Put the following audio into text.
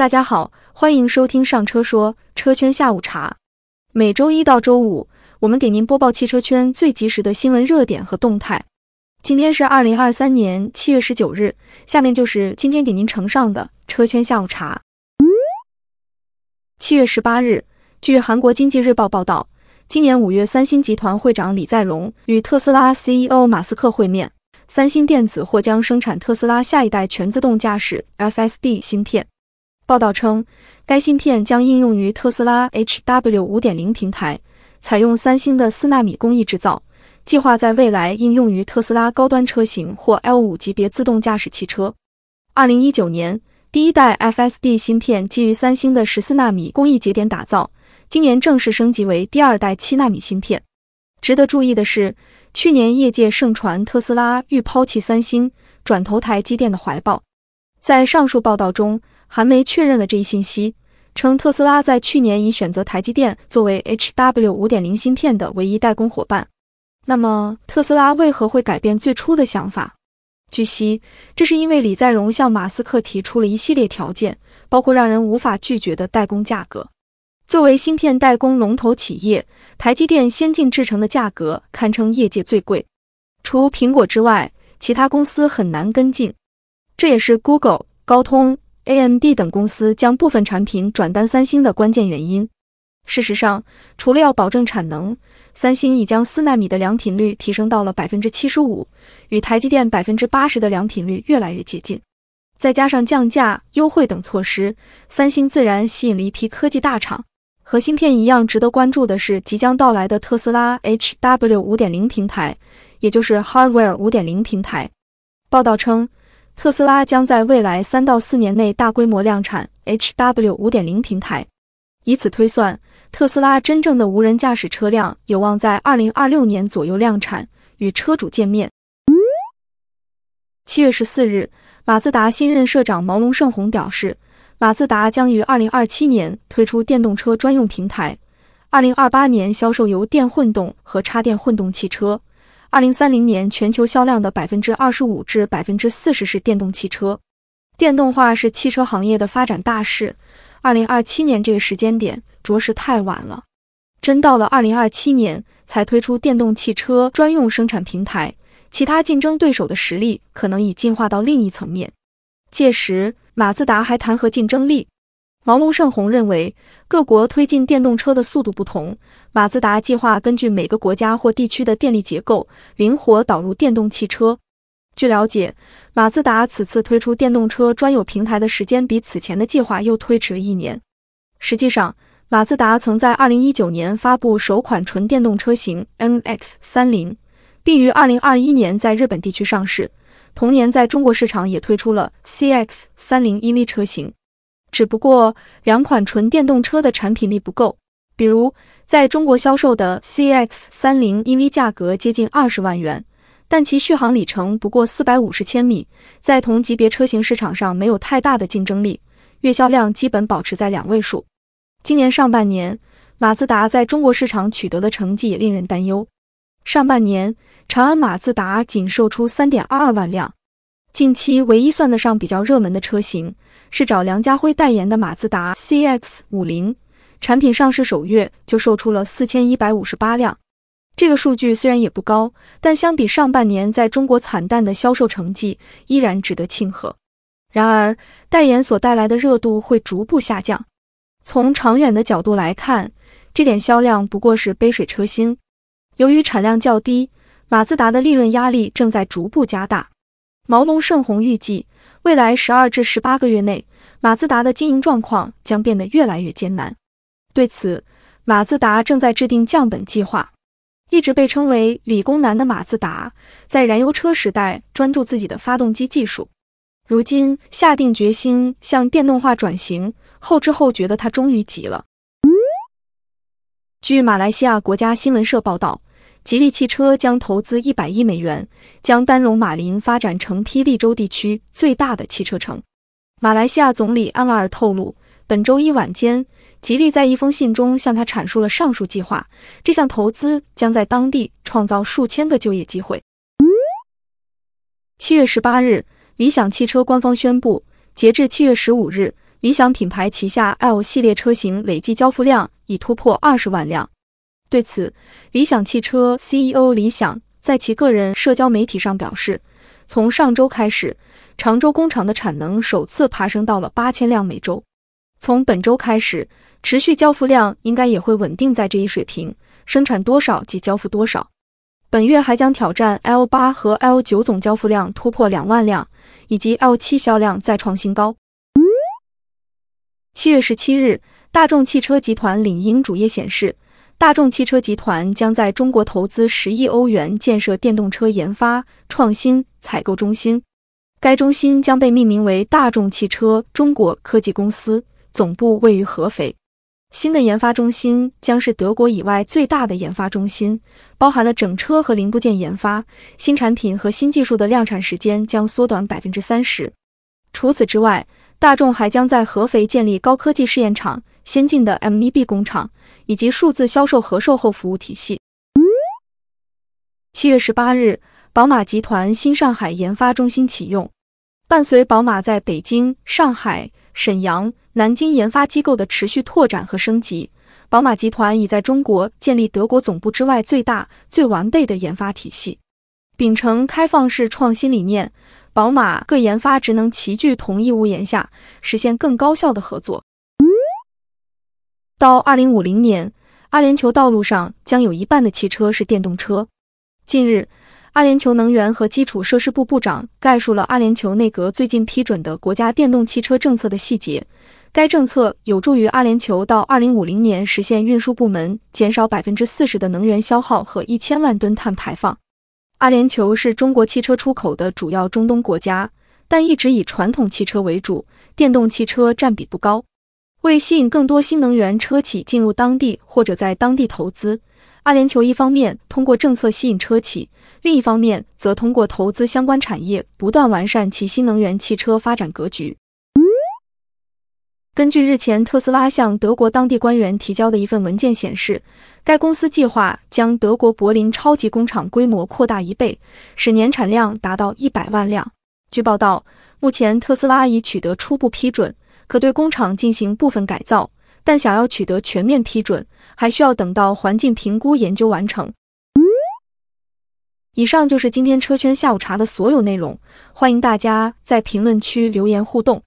大家好，欢迎收听上车说车圈下午茶。每周一到周五，我们给您播报汽车圈最及时的新闻热点和动态。今天是二零二三年七月十九日，下面就是今天给您呈上的车圈下午茶。七月十八日，据韩国经济日报报道，今年五月，三星集团会长李在镕与特斯拉 CEO 马斯克会面，三星电子或将生产特斯拉下一代全自动驾驶 FSD 芯片。报道称，该芯片将应用于特斯拉 HW 五点零平台，采用三星的四纳米工艺制造，计划在未来应用于特斯拉高端车型或 L 五级别自动驾驶汽车。二零一九年，第一代 FSD 芯片基于三星的十四纳米工艺节点打造，今年正式升级为第二代七纳米芯片。值得注意的是，去年业界盛传特斯拉欲抛弃三星，转投台积电的怀抱。在上述报道中。韩媒确认了这一信息，称特斯拉在去年已选择台积电作为 HW 五点零芯片的唯一代工伙伴。那么，特斯拉为何会改变最初的想法？据悉，这是因为李在镕向马斯克提出了一系列条件，包括让人无法拒绝的代工价格。作为芯片代工龙头企业，台积电先进制程的价格堪称业界最贵，除苹果之外，其他公司很难跟进。这也是 Google、高通。AMD 等公司将部分产品转单三星的关键原因。事实上，除了要保证产能，三星已将四纳米的良品率提升到了百分之七十五，与台积电百分之八十的良品率越来越接近。再加上降价、优惠等措施，三星自然吸引了一批科技大厂。和芯片一样，值得关注的是即将到来的特斯拉 HW 五点零平台，也就是 Hardware 五点零平台。报道称。特斯拉将在未来三到四年内大规模量产 HW 五点零平台，以此推算，特斯拉真正的无人驾驶车辆有望在二零二六年左右量产，与车主见面。七月十四日，马自达新任社长毛龙胜宏表示，马自达将于二零二七年推出电动车专用平台，二零二八年销售油电混动和插电混动汽车。二零三零年全球销量的百分之二十五至百分之四十是电动汽车，电动化是汽车行业的发展大势。二零二七年这个时间点着实太晚了，真到了二零二七年才推出电动汽车专用生产平台，其他竞争对手的实力可能已进化到另一层面，届时马自达还谈何竞争力？毛龙胜宏认为，各国推进电动车的速度不同。马自达计划根据每个国家或地区的电力结构，灵活导入电动汽车。据了解，马自达此次推出电动车专有平台的时间比此前的计划又推迟了一年。实际上，马自达曾在2019年发布首款纯电动车型 NX30，并于2021年在日本地区上市，同年在中国市场也推出了 CX30 EV 车型。只不过两款纯电动车的产品力不够，比如在中国销售的 CX 三零 EV 价格接近二十万元，但其续航里程不过四百五十千米，在同级别车型市场上没有太大的竞争力，月销量基本保持在两位数。今年上半年，马自达在中国市场取得的成绩也令人担忧。上半年，长安马自达仅售出三点二二万辆。近期唯一算得上比较热门的车型，是找梁家辉代言的马自达 CX-50，产品上市首月就售出了四千一百五十八辆。这个数据虽然也不高，但相比上半年在中国惨淡的销售成绩，依然值得庆贺。然而，代言所带来的热度会逐步下降。从长远的角度来看，这点销量不过是杯水车薪。由于产量较低，马自达的利润压力正在逐步加大。毛龙胜宏预计，未来十二至十八个月内，马自达的经营状况将变得越来越艰难。对此，马自达正在制定降本计划。一直被称为理工男的马自达，在燃油车时代专注自己的发动机技术，如今下定决心向电动化转型，后知后觉的他终于急了。据马来西亚国家新闻社报道。吉利汽车将投资一百亿美元，将丹戎马林发展成霹雳州地区最大的汽车城。马来西亚总理安瓦尔透露，本周一晚间，吉利在一封信中向他阐述了上述计划。这项投资将在当地创造数千个就业机会。七月十八日，理想汽车官方宣布，截至七月十五日，理想品牌旗下 L 系列车型累计交付量已突破二十万辆。对此，理想汽车 CEO 李想在其个人社交媒体上表示，从上周开始，常州工厂的产能首次爬升到了八千辆每周。从本周开始，持续交付量应该也会稳定在这一水平，生产多少即交付多少。本月还将挑战 L 八和 L 九总交付量突破两万辆，以及 L 七销量再创新高。七月十七日，大众汽车集团领英主页显示，大众汽车集团将在中国投资十亿欧元建设电动车研发、创新、采购中心。该中心将被命名为大众汽车中国科技公司，总部位于合肥。新的研发中心将是德国以外最大的研发中心，包含了整车和零部件研发。新产品和新技术的量产时间将缩短百分之三十。除此之外，大众还将在合肥建立高科技试验场、先进的 MEB 工厂以及数字销售和售后服务体系。七月十八日，宝马集团新上海研发中心启用。伴随宝马在北京、上海、沈阳、南京研发机构的持续拓展和升级，宝马集团已在中国建立德国总部之外最大、最完备的研发体系。秉承开放式创新理念。宝马各研发职能齐聚同一屋檐下，实现更高效的合作。到二零五零年，阿联酋道路上将有一半的汽车是电动车。近日，阿联酋能源和基础设施部部长概述了阿联酋内阁最近批准的国家电动汽车政策的细节。该政策有助于阿联酋到二零五零年实现运输部门减少百分之四十的能源消耗和一千万吨碳排放。阿联酋是中国汽车出口的主要中东国家，但一直以传统汽车为主，电动汽车占比不高。为吸引更多新能源车企进入当地或者在当地投资，阿联酋一方面通过政策吸引车企，另一方面则通过投资相关产业，不断完善其新能源汽车发展格局。根据日前特斯拉向德国当地官员提交的一份文件显示，该公司计划将德国柏林超级工厂规模扩大一倍，使年产量达到一百万辆。据报道，目前特斯拉已取得初步批准，可对工厂进行部分改造，但想要取得全面批准，还需要等到环境评估研究完成。以上就是今天车圈下午茶的所有内容，欢迎大家在评论区留言互动。